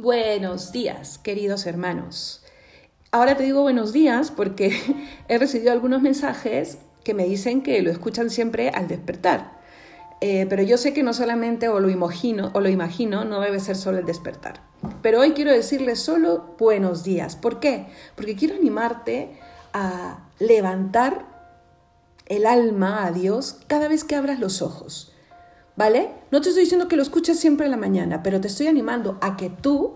Buenos días, queridos hermanos. Ahora te digo buenos días porque he recibido algunos mensajes que me dicen que lo escuchan siempre al despertar. Eh, pero yo sé que no solamente o lo imagino o lo imagino, no debe ser solo el despertar. Pero hoy quiero decirles solo buenos días. ¿Por qué? Porque quiero animarte a levantar el alma a Dios cada vez que abras los ojos. ¿Vale? No te estoy diciendo que lo escuches siempre en la mañana, pero te estoy animando a que tú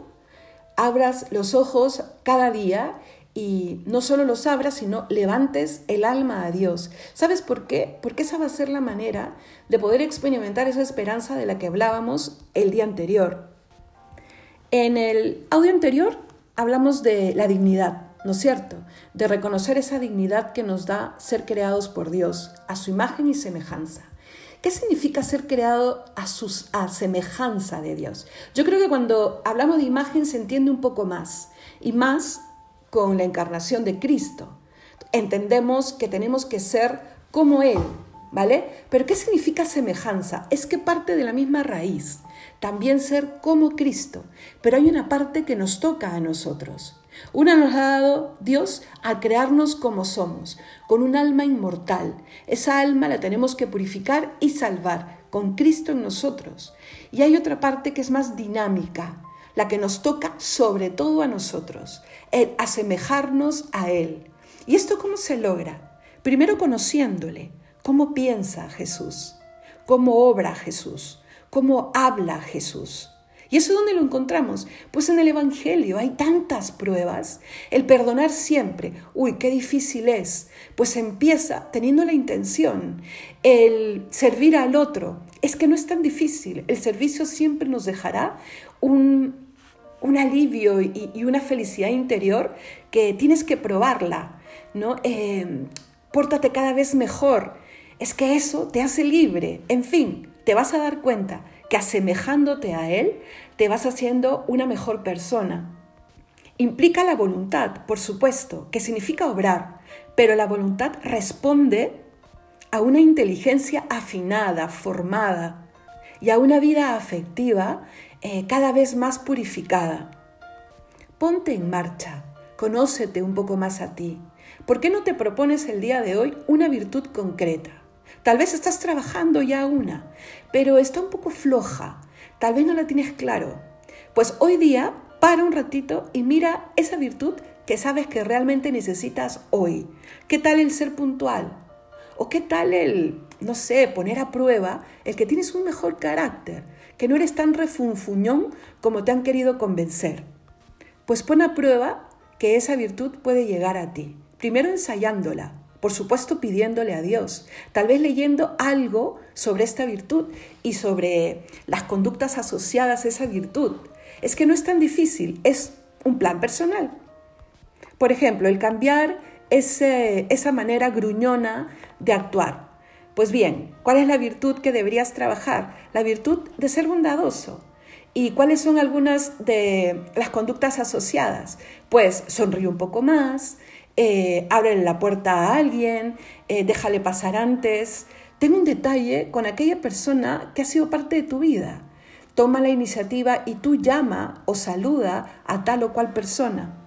abras los ojos cada día y no solo los abras, sino levantes el alma a Dios. ¿Sabes por qué? Porque esa va a ser la manera de poder experimentar esa esperanza de la que hablábamos el día anterior. En el audio anterior hablamos de la dignidad, ¿no es cierto? De reconocer esa dignidad que nos da ser creados por Dios, a su imagen y semejanza. ¿Qué significa ser creado a, sus, a semejanza de Dios? Yo creo que cuando hablamos de imagen se entiende un poco más y más con la encarnación de Cristo. Entendemos que tenemos que ser como Él, ¿vale? Pero ¿qué significa semejanza? Es que parte de la misma raíz, también ser como Cristo, pero hay una parte que nos toca a nosotros. Una nos ha dado Dios a crearnos como somos, con un alma inmortal. Esa alma la tenemos que purificar y salvar, con Cristo en nosotros. Y hay otra parte que es más dinámica, la que nos toca sobre todo a nosotros, el asemejarnos a Él. ¿Y esto cómo se logra? Primero conociéndole, cómo piensa Jesús, cómo obra Jesús, cómo habla Jesús. ¿Y eso dónde lo encontramos? Pues en el Evangelio hay tantas pruebas. El perdonar siempre, uy, qué difícil es. Pues empieza teniendo la intención. El servir al otro, es que no es tan difícil. El servicio siempre nos dejará un, alivio y, una felicidad interior que tienes que probarla. ¿no? Eh, pórtate cada vez mejor. Es que eso te hace libre. En fin, te vas a dar cuenta que asemejándote a Él te vas haciendo una mejor persona. Implica la voluntad, por supuesto, que significa obrar, pero la voluntad responde a una inteligencia afinada, formada, y a una vida afectiva eh, cada vez más purificada. Ponte en marcha, conócete un poco más a ti. ¿Por qué no te propones el día de hoy una virtud concreta? Tal vez estás trabajando ya una, pero está un poco floja. Tal vez no la tienes claro. Pues hoy día para un ratito y mira esa virtud que sabes que realmente necesitas hoy. ¿Qué tal el ser puntual? ¿O qué tal el, no sé, poner a prueba el que tienes un mejor carácter, que no eres tan refunfuñón como te han querido convencer? Pues pon a prueba que esa virtud puede llegar a ti. Primero ensayándola, por supuesto pidiéndole a Dios, tal vez leyendo algo sobre esta virtud y sobre las conductas asociadas a esa virtud. Es que no es tan difícil, es un plan personal. Por ejemplo, el cambiar ese, esa manera gruñona de actuar. Pues bien, ¿cuál es la virtud que deberías trabajar? La virtud de ser bondadoso. ¿Y cuáles son algunas de las conductas asociadas? Pues sonríe un poco más, eh, abre la puerta a alguien, eh, déjale pasar antes. Ten un detalle con aquella persona que ha sido parte de tu vida. Toma la iniciativa y tú llama o saluda a tal o cual persona.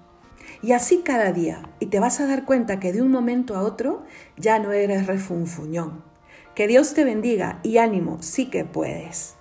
Y así cada día. Y te vas a dar cuenta que de un momento a otro ya no eres refunfuñón. Que Dios te bendiga y ánimo, sí que puedes.